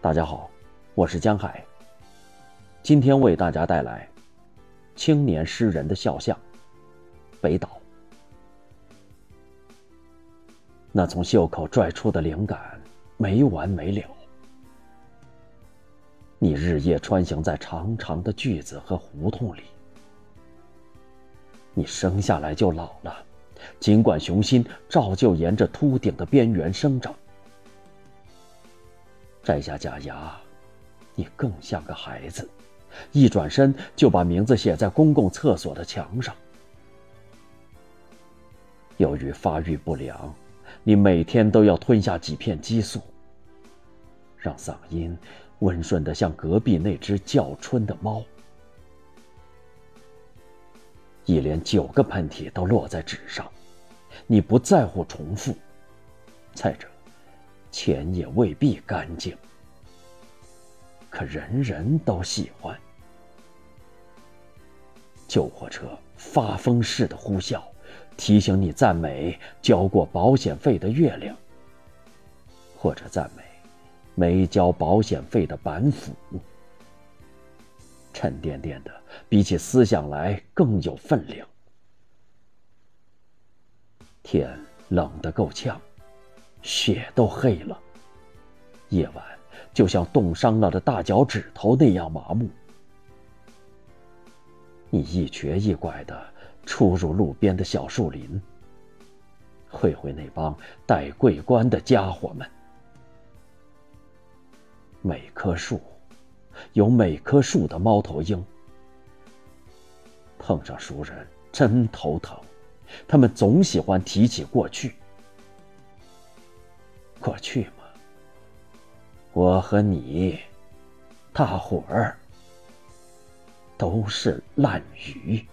大家好，我是江海。今天为大家带来青年诗人的肖像——北岛。那从袖口拽出的灵感没完没了，你日夜穿行在长长的句子和胡同里。你生下来就老了，尽管雄心照旧沿着秃顶的边缘生长。摘下假牙，你更像个孩子，一转身就把名字写在公共厕所的墙上。由于发育不良，你每天都要吞下几片激素，让嗓音温顺的像隔壁那只叫春的猫。一连九个喷嚏都落在纸上，你不在乎重复。再者，钱也未必干净，可人人都喜欢。救护车发疯似的呼啸，提醒你赞美交过保险费的月亮，或者赞美没交保险费的板斧。沉甸甸的，比起思想来更有分量。天冷得够呛，雪都黑了。夜晚就像冻伤了的大脚趾头那样麻木。你一瘸一拐的出入路边的小树林，会会那帮戴桂冠的家伙们。每棵树。有每棵树的猫头鹰，碰上熟人真头疼。他们总喜欢提起过去。过去嘛，我和你，大伙儿都是烂鱼。